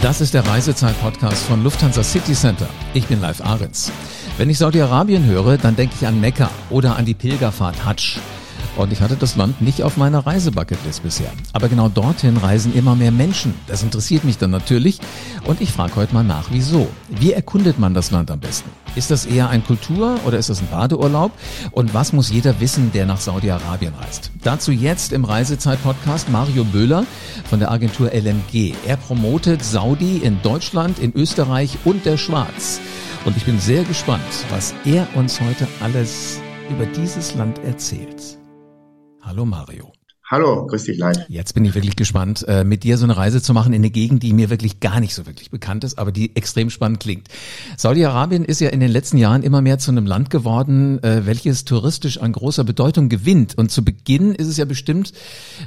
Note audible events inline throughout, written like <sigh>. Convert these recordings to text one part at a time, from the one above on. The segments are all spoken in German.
Das ist der Reisezeit-Podcast von Lufthansa City Center. Ich bin Live Ahrens. Wenn ich Saudi-Arabien höre, dann denke ich an Mekka oder an die Pilgerfahrt Hajj. Und ich hatte das Land nicht auf meiner Reisebucketlist bisher. Aber genau dorthin reisen immer mehr Menschen. Das interessiert mich dann natürlich. Und ich frage heute mal nach, wieso? Wie erkundet man das Land am besten? Ist das eher ein Kultur- oder ist das ein Badeurlaub? Und was muss jeder wissen, der nach Saudi-Arabien reist? Dazu jetzt im Reisezeit-Podcast Mario Böhler von der Agentur LMG. Er promotet Saudi in Deutschland, in Österreich und der Schweiz. Und ich bin sehr gespannt, was er uns heute alles über dieses Land erzählt. Hallo Mario. Hallo, grüß dich live. Jetzt bin ich wirklich gespannt, äh, mit dir so eine Reise zu machen in eine Gegend, die mir wirklich gar nicht so wirklich bekannt ist, aber die extrem spannend klingt. Saudi-Arabien ist ja in den letzten Jahren immer mehr zu einem Land geworden, äh, welches touristisch an großer Bedeutung gewinnt. Und zu Beginn ist es ja bestimmt,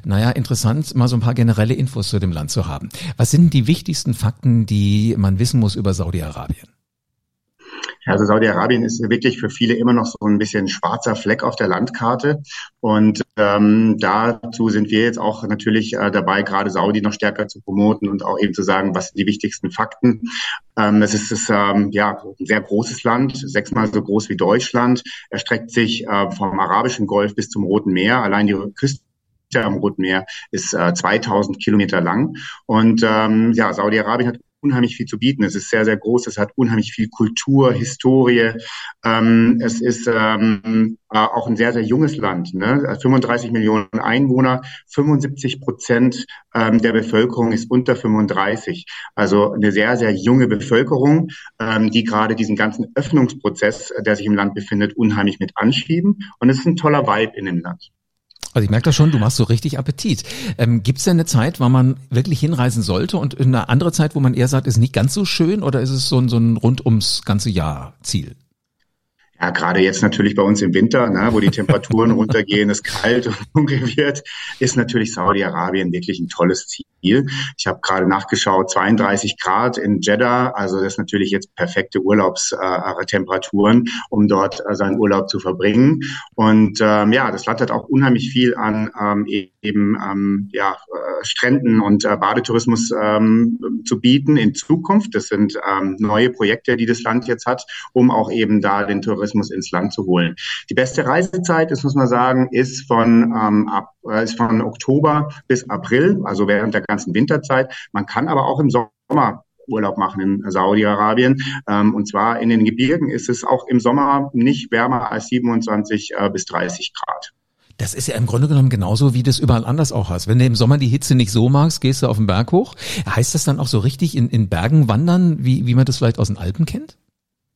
naja, interessant, mal so ein paar generelle Infos zu dem Land zu haben. Was sind die wichtigsten Fakten, die man wissen muss über Saudi-Arabien? Also Saudi-Arabien ist wirklich für viele immer noch so ein bisschen schwarzer Fleck auf der Landkarte. Und ähm, dazu sind wir jetzt auch natürlich äh, dabei, gerade Saudi noch stärker zu promoten und auch eben zu sagen, was sind die wichtigsten Fakten. Ähm, es ist, ist ähm, ja, ein sehr großes Land, sechsmal so groß wie Deutschland, erstreckt sich äh, vom Arabischen Golf bis zum Roten Meer. Allein die Küste am Roten Meer ist äh, 2000 Kilometer lang. Und ähm, ja, Saudi-Arabien hat unheimlich viel zu bieten. Es ist sehr, sehr groß. Es hat unheimlich viel Kultur, Historie. Ähm, es ist ähm, äh, auch ein sehr, sehr junges Land. Ne? 35 Millionen Einwohner, 75 Prozent ähm, der Bevölkerung ist unter 35. Also eine sehr, sehr junge Bevölkerung, ähm, die gerade diesen ganzen Öffnungsprozess, der sich im Land befindet, unheimlich mit anschieben. Und es ist ein toller Vibe in dem Land. Also ich merke das schon, du machst so richtig Appetit. Ähm, Gibt es denn eine Zeit, wann man wirklich hinreisen sollte und eine andere Zeit, wo man eher sagt, ist nicht ganz so schön oder ist es so ein, so ein rund ums ganze Jahr Ziel? Ja, gerade jetzt natürlich bei uns im Winter, ne, wo die Temperaturen <laughs> runtergehen, es kalt und <laughs> dunkel wird, ist natürlich Saudi-Arabien wirklich ein tolles Ziel. Ich habe gerade nachgeschaut, 32 Grad in Jeddah, also das ist natürlich jetzt perfekte Urlaubstemperaturen, um dort äh, seinen Urlaub zu verbringen. Und ähm, ja, das Land hat auch unheimlich viel an ähm, eben ähm, ja, äh, Stränden und äh, Badetourismus ähm, zu bieten in Zukunft. Das sind ähm, neue Projekte, die das Land jetzt hat, um auch eben da den Tourismus Tourismus ins Land zu holen. Die beste Reisezeit, das muss man sagen, ist von, ähm, ab, äh, ist von Oktober bis April, also während der ganzen Winterzeit. Man kann aber auch im Sommer Urlaub machen in Saudi-Arabien. Ähm, und zwar in den Gebirgen ist es auch im Sommer nicht wärmer als 27 äh, bis 30 Grad. Das ist ja im Grunde genommen genauso, wie das überall anders auch hast. Wenn du im Sommer die Hitze nicht so magst, gehst du auf den Berg hoch. Heißt das dann auch so richtig in, in Bergen wandern, wie, wie man das vielleicht aus den Alpen kennt?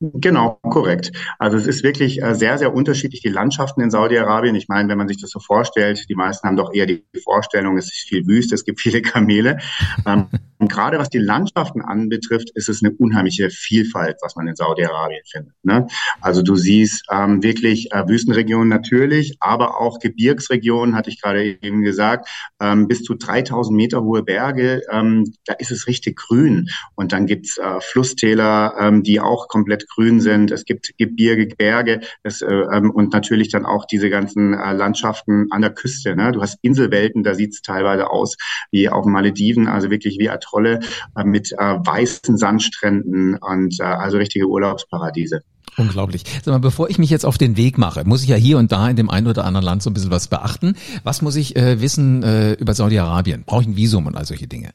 Genau, korrekt. Also es ist wirklich äh, sehr, sehr unterschiedlich, die Landschaften in Saudi-Arabien. Ich meine, wenn man sich das so vorstellt, die meisten haben doch eher die Vorstellung, es ist viel Wüste, es gibt viele Kamele. <laughs> Ähm, und gerade was die Landschaften anbetrifft, ist es eine unheimliche Vielfalt, was man in Saudi-Arabien findet. Ne? Also du siehst ähm, wirklich äh, Wüstenregionen natürlich, aber auch Gebirgsregionen, hatte ich gerade eben gesagt, ähm, bis zu 3000 Meter hohe Berge. Ähm, da ist es richtig grün. Und dann gibt's äh, Flusstäler, die auch komplett grün sind. Es gibt Gebirge, Berge das, äh, ähm, und natürlich dann auch diese ganzen äh, Landschaften an der Küste. Ne? Du hast Inselwelten, da sieht's teilweise aus wie auf Malediven, also wirklich wie Trolle äh, mit weißen Sandstränden und also richtige Urlaubsparadiese. Unglaublich. Sag mal, bevor ich mich jetzt auf den Weg mache, muss ich ja hier und da in dem einen oder anderen Land so ein bisschen was beachten. Was muss ich äh, wissen äh, über Saudi-Arabien? Brauche ich ein Visum und all solche Dinge?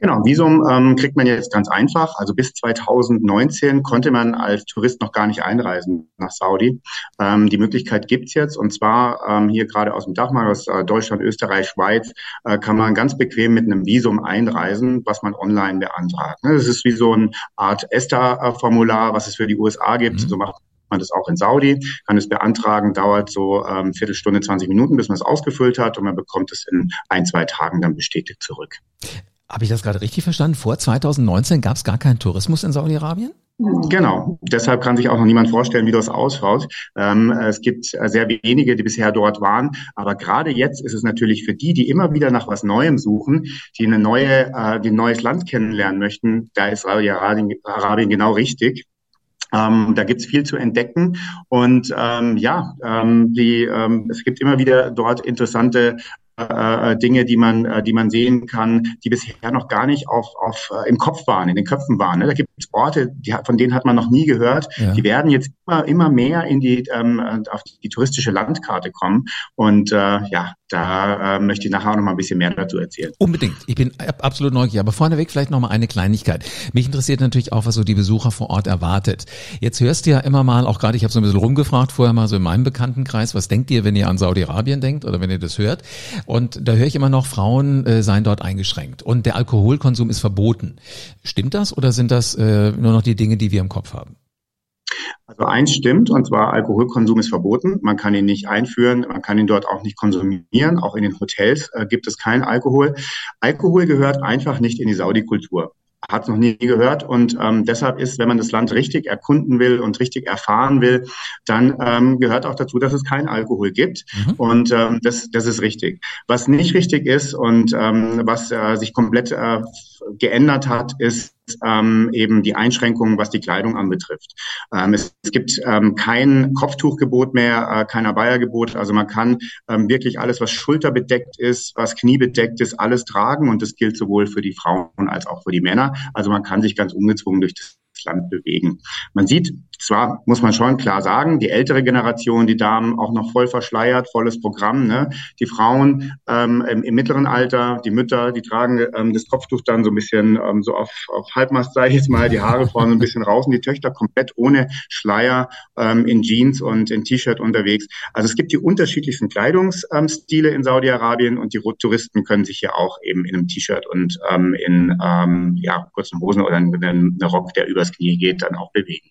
Genau, Visum ähm, kriegt man jetzt ganz einfach. Also bis 2019 konnte man als Tourist noch gar nicht einreisen nach Saudi. Ähm, die Möglichkeit gibt's jetzt und zwar ähm, hier gerade aus dem Dachmarkt, aus äh, Deutschland, Österreich, Schweiz, äh, kann man ganz bequem mit einem Visum einreisen, was man online beantragt. Ne? Das ist wie so eine Art ESTA-Formular, was es für die USA gibt. Mhm. So macht man das auch in Saudi, kann es beantragen, dauert so ähm, Viertelstunde, 20 Minuten, bis man es ausgefüllt hat und man bekommt es in ein, zwei Tagen dann bestätigt zurück. Habe ich das gerade richtig verstanden? Vor 2019 gab es gar keinen Tourismus in Saudi-Arabien? Genau. Deshalb kann sich auch noch niemand vorstellen, wie das ausschaut. Ähm, es gibt sehr wenige, die bisher dort waren. Aber gerade jetzt ist es natürlich für die, die immer wieder nach was Neuem suchen, die eine neue, äh, die ein neues Land kennenlernen möchten, da ist Saudi-Arabien genau richtig. Ähm, da gibt's viel zu entdecken und ähm, ja, ähm, die, ähm, es gibt immer wieder dort interessante äh, Dinge, die man, äh, die man sehen kann, die bisher noch gar nicht auf, auf äh, im Kopf waren, in den Köpfen waren. Ne? Da gibt es Orte, die, von denen hat man noch nie gehört. Ja. Die werden jetzt immer, immer mehr in die ähm, auf die touristische Landkarte kommen. Und äh, ja, da äh, möchte ich nachher auch noch mal ein bisschen mehr dazu erzählen. Unbedingt. Ich bin absolut neugierig. Aber vorneweg vielleicht noch mal eine Kleinigkeit. Mich interessiert natürlich auch, was so die Besucher vor Ort erwartet. Jetzt hörst du ja immer mal, auch gerade, ich habe so ein bisschen rumgefragt vorher mal so in meinem Bekanntenkreis, was denkt ihr, wenn ihr an Saudi-Arabien denkt oder wenn ihr das hört? Und da höre ich immer noch, Frauen äh, seien dort eingeschränkt und der Alkoholkonsum ist verboten. Stimmt das oder sind das äh, nur noch die Dinge, die wir im Kopf haben? Also eins stimmt, und zwar Alkoholkonsum ist verboten. Man kann ihn nicht einführen, man kann ihn dort auch nicht konsumieren. Auch in den Hotels äh, gibt es keinen Alkohol. Alkohol gehört einfach nicht in die Saudi-Kultur hat es noch nie gehört. Und ähm, deshalb ist, wenn man das Land richtig erkunden will und richtig erfahren will, dann ähm, gehört auch dazu, dass es keinen Alkohol gibt. Mhm. Und ähm, das, das ist richtig. Was nicht richtig ist und ähm, was äh, sich komplett äh, geändert hat, ist ähm, eben die Einschränkungen, was die Kleidung anbetrifft. Ähm, es, es, gibt ähm, kein Kopftuchgebot mehr, äh, kein Abaya-Gebot. Also man kann ähm, wirklich alles, was schulterbedeckt ist, was kniebedeckt ist, alles tragen. Und das gilt sowohl für die Frauen als auch für die Männer. Also man kann sich ganz ungezwungen durch das Land bewegen. Man sieht, zwar muss man schon klar sagen, die ältere Generation, die Damen auch noch voll verschleiert, volles Programm. Ne? Die Frauen ähm, im, im, mittleren Alter, die Mütter, die tragen ähm, das Kopftuch dann so ein bisschen ähm, so auf, auf Halbmast, sage ich jetzt mal, die Haare vorne ein bisschen raus und die Töchter komplett ohne Schleier ähm, in Jeans und in T-Shirt unterwegs. Also es gibt die unterschiedlichsten Kleidungsstile in Saudi-Arabien und die Touristen können sich hier auch eben in einem T-Shirt und ähm, in ähm, ja, kurzen Hosen oder in einem Rock, der übers Knie geht, dann auch bewegen.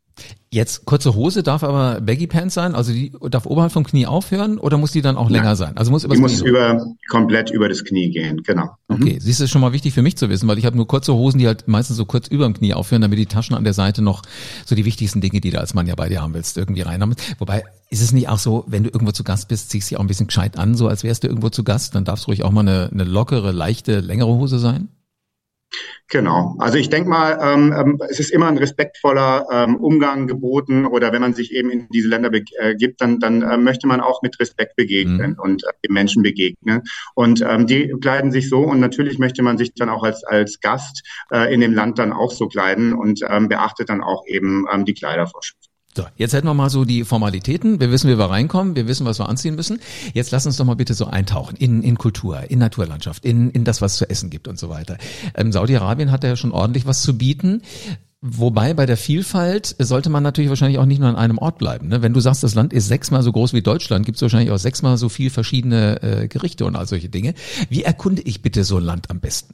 Jetzt kurze Hose darf aber Baggy Pants sein, also die darf oberhalb vom Knie aufhören oder muss die dann auch länger sein? Also muss die muss über komplett über das Knie gehen, genau. Mhm. Okay, mhm. siehst du, ist schon mal wichtig für mich zu wissen, weil ich habe nur kurze Hosen, die halt meistens so kurz über dem Knie aufhören, damit die Taschen an der Seite noch so die wichtigsten Dinge, die du als Mann ja bei dir haben willst, irgendwie reinhaben. Wobei ist es nicht auch so, wenn du irgendwo zu Gast bist, ziehst du dich auch ein bisschen gescheit an, so als wärst du irgendwo zu Gast, dann darf es ruhig auch mal eine, eine lockere, leichte, längere Hose sein? Genau. Also ich denke mal, ähm, ähm, es ist immer ein respektvoller ähm, Umgang geboten oder wenn man sich eben in diese Länder begibt, dann, dann äh, möchte man auch mit Respekt begegnen mhm. und äh, den Menschen begegnen. Und ähm, die kleiden sich so und natürlich möchte man sich dann auch als, als Gast äh, in dem Land dann auch so kleiden und ähm, beachtet dann auch eben ähm, die Kleidervorschriften. So, jetzt hätten wir mal so die Formalitäten. Wir wissen, wie wir reinkommen. Wir wissen, was wir anziehen müssen. Jetzt lass uns doch mal bitte so eintauchen in, in Kultur, in Naturlandschaft, in, in das, was zu essen gibt und so weiter. Ähm, Saudi-Arabien hat ja schon ordentlich was zu bieten. Wobei bei der Vielfalt sollte man natürlich wahrscheinlich auch nicht nur an einem Ort bleiben. Ne? Wenn du sagst, das Land ist sechsmal so groß wie Deutschland, gibt es wahrscheinlich auch sechsmal so viel verschiedene äh, Gerichte und all solche Dinge. Wie erkunde ich bitte so ein Land am besten?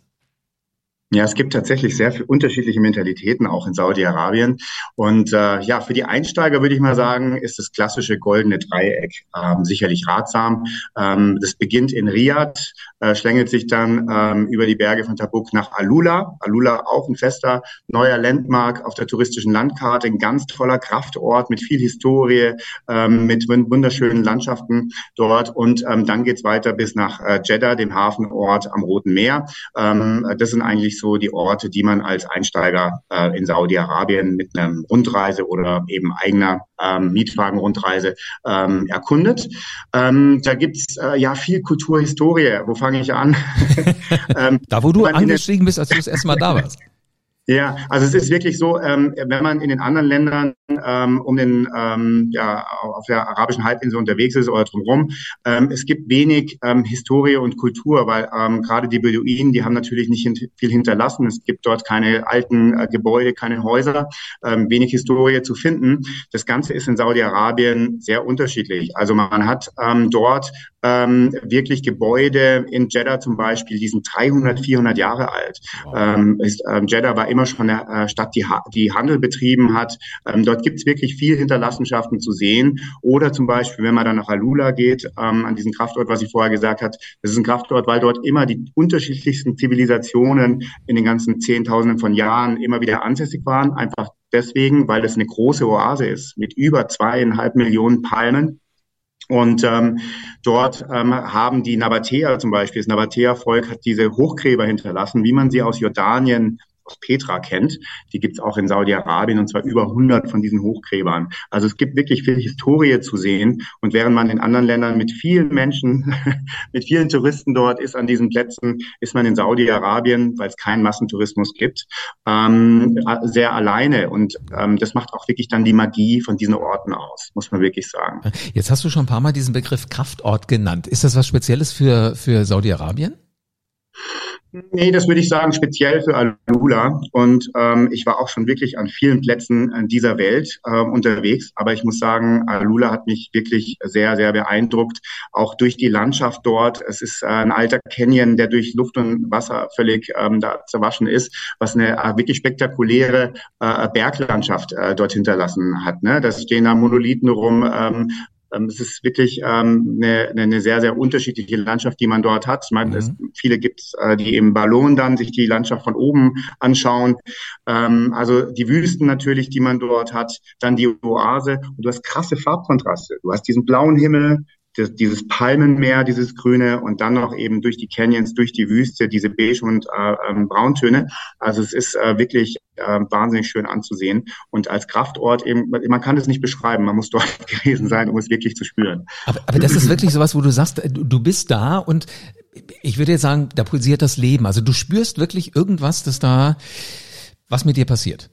Ja, es gibt tatsächlich sehr viele unterschiedliche Mentalitäten auch in Saudi-Arabien. Und äh, ja, für die Einsteiger würde ich mal sagen, ist das klassische goldene Dreieck ähm, sicherlich ratsam. Ähm, das beginnt in Riyadh, äh, schlängelt sich dann ähm, über die Berge von Tabuk nach Alula. Alula auch ein fester neuer Landmark auf der touristischen Landkarte, ein ganz toller Kraftort mit viel Historie, ähm, mit wunderschönen Landschaften dort. Und ähm, dann geht's weiter bis nach äh, Jeddah, dem Hafenort am Roten Meer. Ähm, das sind eigentlich so die Orte, die man als Einsteiger äh, in Saudi-Arabien mit einer Rundreise oder eben eigener ähm, Mietwagen-Rundreise ähm, erkundet. Ähm, da gibt's äh, ja viel Kulturhistorie. Wo fange ich an? <laughs> ähm, da, wo du angestiegen bist, als du das erste Mal da warst. Ja, also es ist wirklich so, ähm, wenn man in den anderen Ländern ähm, um den ähm, ja auf der arabischen Halbinsel unterwegs ist oder drumherum, ähm, es gibt wenig ähm, Historie und Kultur, weil ähm, gerade die Beduinen, die haben natürlich nicht hint viel hinterlassen. Es gibt dort keine alten äh, Gebäude, keine Häuser, ähm, wenig Historie zu finden. Das Ganze ist in Saudi-Arabien sehr unterschiedlich. Also man hat ähm, dort ähm, wirklich Gebäude in Jeddah zum Beispiel, die sind 300, 400 Jahre alt. Ähm, ist, ähm, Jeddah war immer schon eine äh, Stadt, die, die Handel betrieben hat. Ähm, dort gibt es wirklich viel Hinterlassenschaften zu sehen. Oder zum Beispiel, wenn man dann nach Alula geht, ähm, an diesen Kraftort, was ich vorher gesagt habe, das ist ein Kraftort, weil dort immer die unterschiedlichsten Zivilisationen in den ganzen Zehntausenden von Jahren immer wieder ansässig waren. Einfach deswegen, weil es eine große Oase ist mit über zweieinhalb Millionen Palmen und ähm, dort ähm, haben die Nabatäer zum Beispiel, das Nabatäer-Volk hat diese Hochgräber hinterlassen, wie man sie aus Jordanien aus Petra kennt. Die gibt's auch in Saudi-Arabien und zwar über 100 von diesen Hochgräbern. Also es gibt wirklich viel Historie zu sehen. Und während man in anderen Ländern mit vielen Menschen, <laughs> mit vielen Touristen dort ist an diesen Plätzen, ist man in Saudi-Arabien, weil es keinen Massentourismus gibt, ähm, sehr alleine. Und ähm, das macht auch wirklich dann die Magie von diesen Orten aus, muss man wirklich sagen. Jetzt hast du schon ein paar Mal diesen Begriff Kraftort genannt. Ist das was Spezielles für, für Saudi-Arabien? Nee, das würde ich sagen, speziell für Alula. Und ähm, ich war auch schon wirklich an vielen Plätzen in dieser Welt äh, unterwegs. Aber ich muss sagen, Alula hat mich wirklich sehr, sehr beeindruckt. Auch durch die Landschaft dort. Es ist äh, ein alter Canyon, der durch Luft und Wasser völlig ähm, da zerwaschen ist, was eine äh, wirklich spektakuläre äh, Berglandschaft äh, dort hinterlassen hat. Ne? Da stehen da Monolithen rum, ähm, ähm, es ist wirklich ähm, eine, eine sehr, sehr unterschiedliche Landschaft, die man dort hat. Ich meine, mhm. es, viele gibt es, äh, die im Ballon dann sich die Landschaft von oben anschauen. Ähm, also die Wüsten natürlich, die man dort hat, dann die Oase. Und du hast krasse Farbkontraste. Du hast diesen blauen Himmel, dieses Palmenmeer, dieses Grüne und dann noch eben durch die Canyons, durch die Wüste, diese Beige- und äh, ähm, Brauntöne. Also es ist äh, wirklich äh, wahnsinnig schön anzusehen. Und als Kraftort eben, man kann es nicht beschreiben, man muss dort <laughs> gewesen sein, um es wirklich zu spüren. Aber, aber das ist wirklich sowas, wo du sagst, du, du bist da und ich würde jetzt sagen, da pulsiert das Leben. Also du spürst wirklich irgendwas, das da, was mit dir passiert.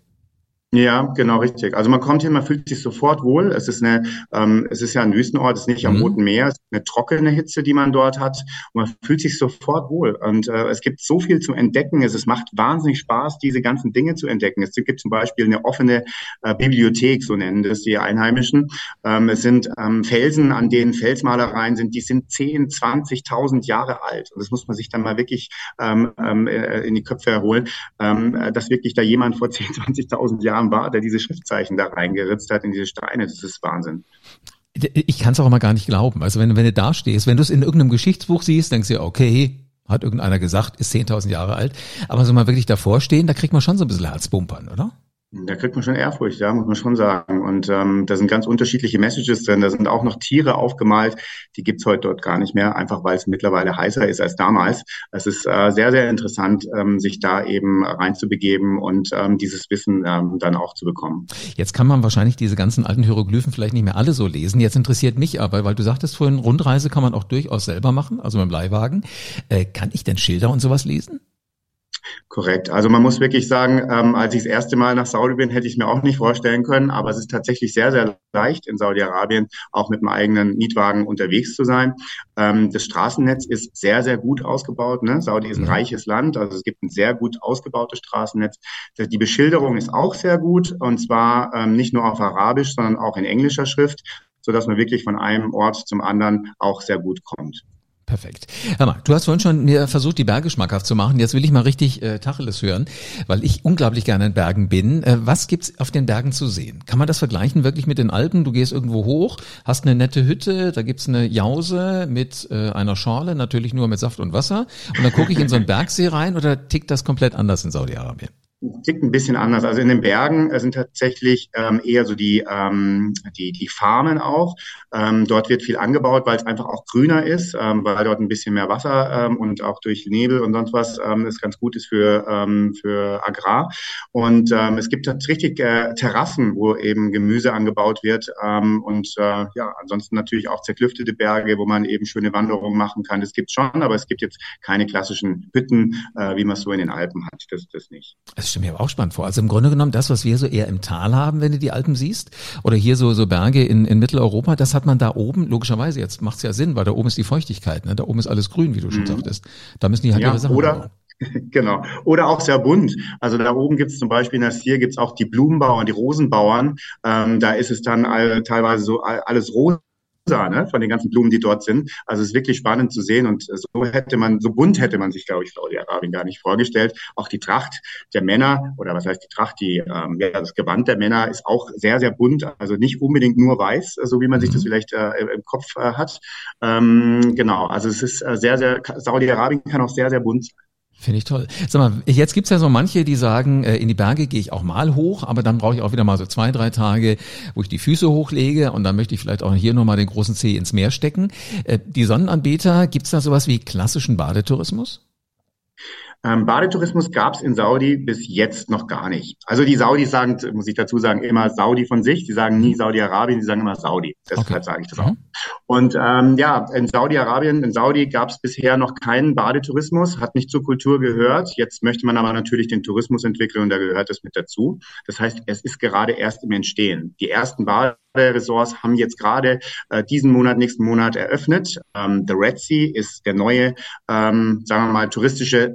Ja, genau richtig. Also man kommt hin, man fühlt sich sofort wohl. Es ist eine, ähm, es ist ja ein Wüstenort, es ist nicht am mhm. Roten Meer, es ist eine trockene Hitze, die man dort hat. Und man fühlt sich sofort wohl. Und äh, es gibt so viel zu entdecken. Es, es macht wahnsinnig Spaß, diese ganzen Dinge zu entdecken. Es gibt zum Beispiel eine offene äh, Bibliothek, so nennen das die Einheimischen. Ähm, es sind ähm, Felsen, an denen Felsmalereien sind, die sind 10, 20.000 Jahre alt. Und das muss man sich dann mal wirklich ähm, ähm äh, in die Köpfe erholen, ähm, äh, dass wirklich da jemand vor 10, 20.000 Jahren Abraham war, der diese Schriftzeichen da reingeritzt hat in diese Steine. Das ist Wahnsinn. Ich kann es auch immer gar nicht glauben. Also wenn, wenn du da stehst, wenn du es in irgendeinem Geschichtsbuch siehst, denkst du, okay, hat irgendeiner gesagt, ist 10.000 Jahre alt. Aber so mal wirklich davor stehen, da kriegt man schon so ein bisschen Herzbumpern, oder? Da kriegt man schon Ehrfurcht, ja, muss man schon sagen. Und ähm, da sind ganz unterschiedliche Messages drin. Da sind auch noch Tiere aufgemalt, die gibt's heute dort gar nicht mehr, einfach weil es mittlerweile heißer ist als damals. Es ist äh, sehr, sehr interessant, ähm, sich da eben reinzubegeben und ähm, dieses Wissen ähm, dann auch zu bekommen. Jetzt kann man wahrscheinlich diese ganzen alten Hieroglyphen vielleicht nicht mehr alle so lesen. Jetzt interessiert mich aber, weil du sagtest vorhin, Rundreise kann man auch durchaus selber machen, also mit dem Leihwagen. Äh, kann ich denn Schilder und sowas lesen? Korrekt. Also man muss wirklich sagen, ähm, als ich das erste Mal nach Saudi bin, hätte ich es mir auch nicht vorstellen können, aber es ist tatsächlich sehr, sehr leicht in Saudi-Arabien auch mit einem eigenen Mietwagen unterwegs zu sein. Ähm, das Straßennetz ist sehr, sehr gut ausgebaut. Ne? Saudi ist ein mhm. reiches Land, also es gibt ein sehr gut ausgebautes Straßennetz. Die Beschilderung ist auch sehr gut und zwar ähm, nicht nur auf Arabisch, sondern auch in englischer Schrift, so dass man wirklich von einem Ort zum anderen auch sehr gut kommt. Perfekt. Hör mal, du hast vorhin schon mir versucht, die Berge schmackhaft zu machen. Jetzt will ich mal richtig äh, Tacheles hören, weil ich unglaublich gerne in Bergen bin. Äh, was gibt's auf den Bergen zu sehen? Kann man das vergleichen wirklich mit den Alpen? Du gehst irgendwo hoch, hast eine nette Hütte, da gibt's eine Jause mit äh, einer Schorle, natürlich nur mit Saft und Wasser. Und dann gucke ich in so einen Bergsee rein oder tickt das komplett anders in Saudi-Arabien? Tickt ein bisschen anders. Also in den Bergen äh, sind tatsächlich ähm, eher so die, ähm, die, die Farmen auch. Ähm, dort wird viel angebaut, weil es einfach auch grüner ist, ähm, weil dort ein bisschen mehr Wasser ähm, und auch durch Nebel und sonst was ähm, ist ganz gut ist für, ähm, für Agrar. Und ähm, es gibt tatsächlich äh, Terrassen, wo eben Gemüse angebaut wird ähm, und äh, ja, ansonsten natürlich auch zerklüftete Berge, wo man eben schöne Wanderungen machen kann. Das gibt schon, aber es gibt jetzt keine klassischen Hütten, äh, wie man es so in den Alpen hat. Das, das nicht. Das stelle mir aber auch spannend vor. Also im Grunde genommen das, was wir so eher im Tal haben, wenn du die Alpen siehst, oder hier so, so Berge in, in Mitteleuropa, das hat man da oben, logischerweise, jetzt macht es ja Sinn, weil da oben ist die Feuchtigkeit, ne? da oben ist alles grün, wie du schon mhm. sagtest. Da müssen die halt ja, ihre Sachen oder, <laughs> Genau. Oder auch sehr bunt. Also da oben gibt es zum Beispiel in der Stier gibt es auch die Blumenbauern, die Rosenbauern. Ähm, da ist es dann all, teilweise so all, alles rosa ne, von den ganzen Blumen, die dort sind. Also es ist wirklich spannend zu sehen und so hätte man, so bunt hätte man sich, glaube ich, Saudi-Arabien gar nicht vorgestellt. Auch die Tracht der Männer oder was heißt die Tracht, die, ähm, ja, das Gewand der Männer ist auch sehr, sehr bunt. Also nicht unbedingt nur weiß, so wie man sich das mhm. vielleicht äh, im Kopf äh, hat. Ähm, genau, also es ist äh, sehr, sehr, Saudi-Arabien kann auch sehr, sehr bunt sein. Finde ich toll. Sag mal, jetzt gibt's ja so manche, die sagen, äh, in die Berge gehe ich auch mal hoch, aber dann brauche ich auch wieder mal so zwei, drei Tage, wo ich die Füße hochlege und dann möchte ich vielleicht auch hier nochmal den großen Zeh ins Meer stecken. Äh, die Sonnenanbeter, gibt's da sowas wie klassischen Badetourismus? Ähm, Badetourismus gab es in Saudi bis jetzt noch gar nicht. Also die Saudis sagen, muss ich dazu sagen, immer Saudi von sich. Sie sagen nie Saudi-Arabien, sie sagen immer Saudi. Deshalb okay. sage ich das auch. Mhm. Und ähm, ja, in Saudi-Arabien, in Saudi gab es bisher noch keinen Badetourismus, hat nicht zur Kultur gehört. Jetzt möchte man aber natürlich den Tourismus entwickeln und da gehört es mit dazu. Das heißt, es ist gerade erst im Entstehen. Die ersten Baderesorts haben jetzt gerade äh, diesen Monat, nächsten Monat eröffnet. Ähm, The Red Sea ist der neue, ähm, sagen wir mal, touristische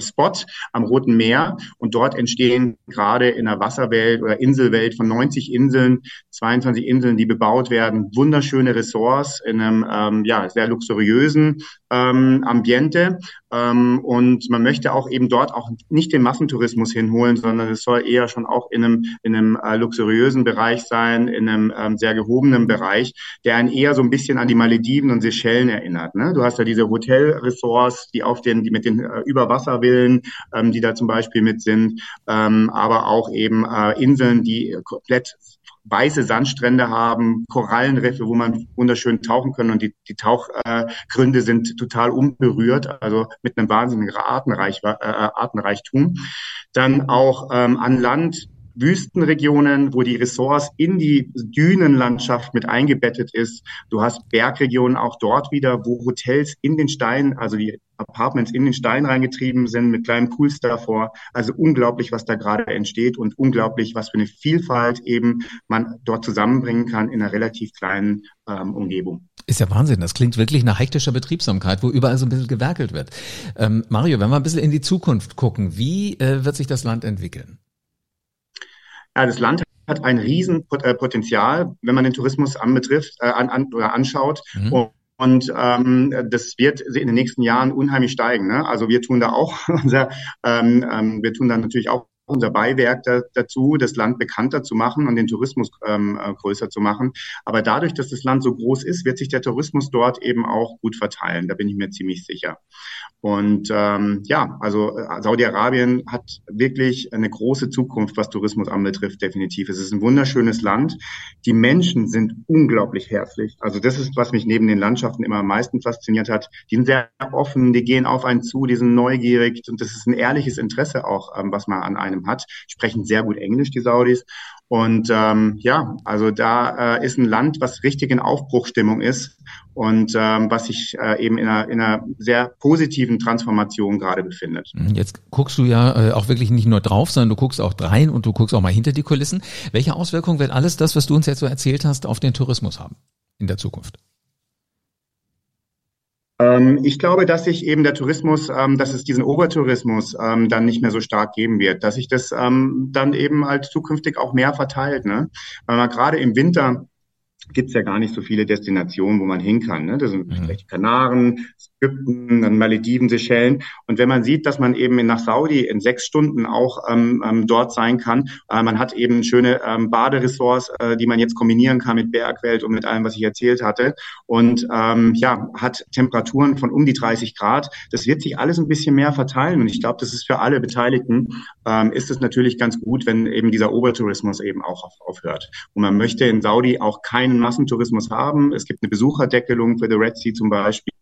Spot am Roten Meer. Und dort entstehen gerade in der Wasserwelt oder Inselwelt von 90 Inseln, 22 Inseln, die bebaut werden, wunderschöne Ressorts in einem ähm, ja, sehr luxuriösen ähm, Ambiente. Ähm, und man möchte auch eben dort auch nicht den Massentourismus hinholen, sondern es soll eher schon auch in einem, in einem äh, luxuriösen Bereich sein, in einem ähm, sehr gehobenen Bereich, der einen eher so ein bisschen an die Malediven und Seychellen erinnert. Ne? Du hast ja diese Hotelressorts, die auf den, die mit den äh, Überwasservillen, ähm, die da zum Beispiel mit sind, ähm, aber auch eben äh, Inseln, die komplett weiße Sandstrände haben, Korallenriffe, wo man wunderschön tauchen kann und die, die Tauchgründe äh, sind total unberührt, also mit einem wahnsinnigen Artenreich, äh, Artenreichtum. Dann auch ähm, an Land Wüstenregionen, wo die Ressorts in die Dünenlandschaft mit eingebettet ist. Du hast Bergregionen auch dort wieder, wo Hotels in den Stein, also die Apartments in den Stein reingetrieben sind mit kleinen Pools davor. Also unglaublich, was da gerade entsteht und unglaublich, was für eine Vielfalt eben man dort zusammenbringen kann in einer relativ kleinen ähm, Umgebung. Ist ja Wahnsinn. Das klingt wirklich nach hektischer Betriebsamkeit, wo überall so ein bisschen gewerkelt wird. Ähm, Mario, wenn wir ein bisschen in die Zukunft gucken, wie äh, wird sich das Land entwickeln? Ja, das Land hat ein Riesenpotenzial, wenn man den Tourismus anbetrifft äh, an, an, oder anschaut. Mhm. Und ähm, das wird in den nächsten Jahren unheimlich steigen. Ne? Also wir tun da auch <laughs> unser, ähm, ähm, wir tun da natürlich auch unser Beiwerk da, dazu, das Land bekannter zu machen und den Tourismus ähm, äh, größer zu machen. Aber dadurch, dass das Land so groß ist, wird sich der Tourismus dort eben auch gut verteilen. Da bin ich mir ziemlich sicher. Und ähm, ja, also äh, Saudi-Arabien hat wirklich eine große Zukunft, was Tourismus anbetrifft, definitiv. Es ist ein wunderschönes Land. Die Menschen sind unglaublich herzlich. Also das ist, was mich neben den Landschaften immer am meisten fasziniert hat. Die sind sehr offen, die gehen auf einen zu, die sind neugierig und das ist ein ehrliches Interesse auch, ähm, was man an einem hat. Sprechen sehr gut Englisch, die Saudis. Und ähm, ja, also da äh, ist ein Land, was richtig in Aufbruchstimmung ist und ähm, was sich äh, eben in einer, in einer sehr positiven Transformation gerade befindet. Mhm, jetzt guckst du ja äh, auch wirklich nicht nur drauf, sondern du guckst auch rein und du guckst auch mal hinter die Kulissen. Welche Auswirkungen wird alles das, was du uns jetzt so erzählt hast, auf den Tourismus haben in der Zukunft? Ähm, ich glaube, dass sich eben der Tourismus, ähm, dass es diesen Obertourismus ähm, dann nicht mehr so stark geben wird, dass sich das dann eben halt zukünftig auch mehr verteilt. Ne? Weil man gerade im Winter gibt es ja gar nicht so viele Destinationen, wo man hin kann. Ne? Das sind mhm. vielleicht Kanaren, Ägypten, dann Malediven, Seychellen. Und wenn man sieht, dass man eben nach Saudi in sechs Stunden auch ähm, ähm, dort sein kann, äh, man hat eben schöne ähm, Baderessorts, äh, die man jetzt kombinieren kann mit Bergwelt und mit allem, was ich erzählt hatte. Und ähm, ja, hat Temperaturen von um die 30 Grad. Das wird sich alles ein bisschen mehr verteilen. Und ich glaube, das ist für alle Beteiligten, ähm, ist es natürlich ganz gut, wenn eben dieser Obertourismus eben auch auf, aufhört. Und man möchte in Saudi auch keinen Massentourismus haben. Es gibt eine Besucherdeckelung für The Red Sea zum Beispiel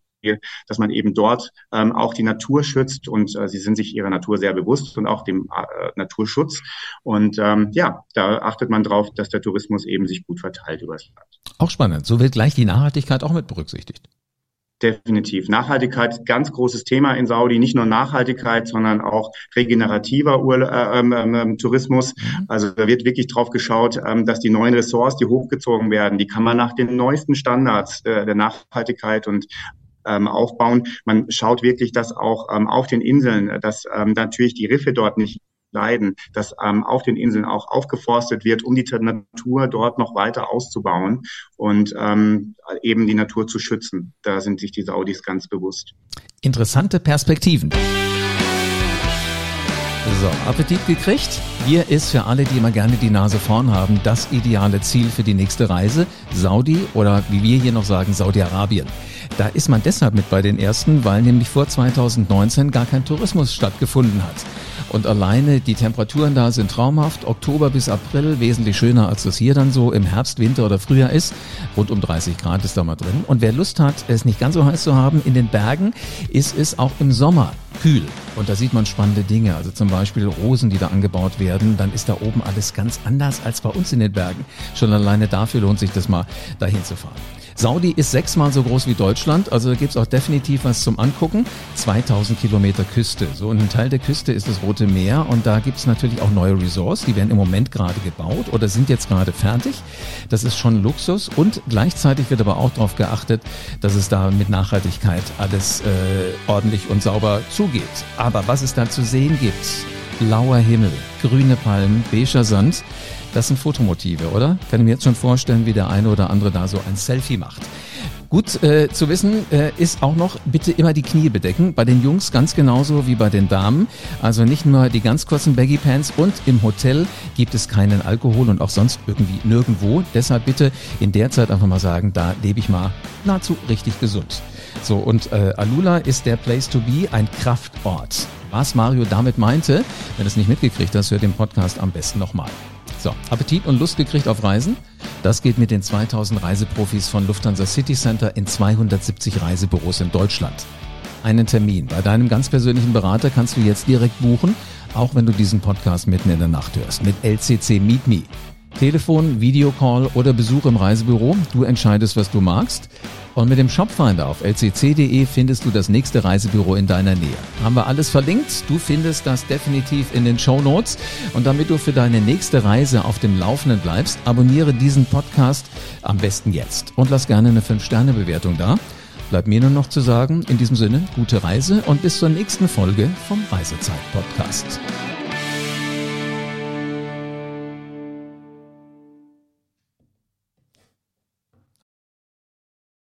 dass man eben dort ähm, auch die Natur schützt und äh, sie sind sich ihrer Natur sehr bewusst und auch dem äh, Naturschutz. Und ähm, ja, da achtet man darauf, dass der Tourismus eben sich gut verteilt über das Land. Auch spannend. So wird gleich die Nachhaltigkeit auch mit berücksichtigt. Definitiv. Nachhaltigkeit, ganz großes Thema in Saudi. Nicht nur Nachhaltigkeit, sondern auch regenerativer Ur äh, ähm, ähm, ähm, Tourismus. Mhm. Also da wird wirklich drauf geschaut, ähm, dass die neuen Ressorts, die hochgezogen werden, die kann man nach den neuesten Standards äh, der Nachhaltigkeit und ähm, aufbauen. Man schaut wirklich, dass auch ähm, auf den Inseln, dass ähm, natürlich die Riffe dort nicht leiden, dass ähm, auf den Inseln auch aufgeforstet wird, um die Natur dort noch weiter auszubauen und ähm, eben die Natur zu schützen. Da sind sich die Saudis ganz bewusst. Interessante Perspektiven. So, Appetit gekriegt? Hier ist für alle, die immer gerne die Nase vorn haben, das ideale Ziel für die nächste Reise. Saudi oder wie wir hier noch sagen, Saudi-Arabien. Da ist man deshalb mit bei den ersten, weil nämlich vor 2019 gar kein Tourismus stattgefunden hat. Und alleine die Temperaturen da sind traumhaft. Oktober bis April wesentlich schöner, als das hier dann so im Herbst, Winter oder Frühjahr ist. Rund um 30 Grad ist da mal drin. Und wer Lust hat, es nicht ganz so heiß zu haben, in den Bergen ist es auch im Sommer kühl. Und da sieht man spannende Dinge, also zum Beispiel Rosen, die da angebaut werden. Dann ist da oben alles ganz anders als bei uns in den Bergen. Schon alleine dafür lohnt sich das mal, dahin zu fahren. Saudi ist sechsmal so groß wie Deutschland, also da gibt's auch definitiv was zum Angucken. 2000 Kilometer Küste. So und ein Teil der Küste ist das Rote Meer und da gibt's natürlich auch neue Resorts, die werden im Moment gerade gebaut oder sind jetzt gerade fertig. Das ist schon Luxus und gleichzeitig wird aber auch darauf geachtet, dass es da mit Nachhaltigkeit alles äh, ordentlich und sauber zugeht. Aber was es da zu sehen gibt, blauer Himmel, grüne Palmen, beiger Sand, das sind Fotomotive, oder? Kann ich mir jetzt schon vorstellen, wie der eine oder andere da so ein Selfie macht. Gut äh, zu wissen äh, ist auch noch, bitte immer die Knie bedecken. Bei den Jungs ganz genauso wie bei den Damen. Also nicht nur die ganz kurzen Baggy Pants und im Hotel gibt es keinen Alkohol und auch sonst irgendwie nirgendwo. Deshalb bitte in der Zeit einfach mal sagen, da lebe ich mal nahezu richtig gesund. So, und äh, Alula ist der Place to be, ein Kraftort. Was Mario damit meinte, wenn du es nicht mitgekriegt hast, hört den Podcast am besten nochmal. So, Appetit und Lust gekriegt auf Reisen? Das geht mit den 2000 Reiseprofis von Lufthansa City Center in 270 Reisebüros in Deutschland. Einen Termin bei deinem ganz persönlichen Berater kannst du jetzt direkt buchen, auch wenn du diesen Podcast mitten in der Nacht hörst, mit LCC Meet Me. Telefon, Videocall oder Besuch im Reisebüro, du entscheidest, was du magst. Und mit dem Shopfinder auf lcc.de findest du das nächste Reisebüro in deiner Nähe. Haben wir alles verlinkt? Du findest das definitiv in den Show Notes. Und damit du für deine nächste Reise auf dem Laufenden bleibst, abonniere diesen Podcast am besten jetzt und lass gerne eine 5-Sterne-Bewertung da. Bleibt mir nur noch zu sagen, in diesem Sinne, gute Reise und bis zur nächsten Folge vom Reisezeit-Podcast.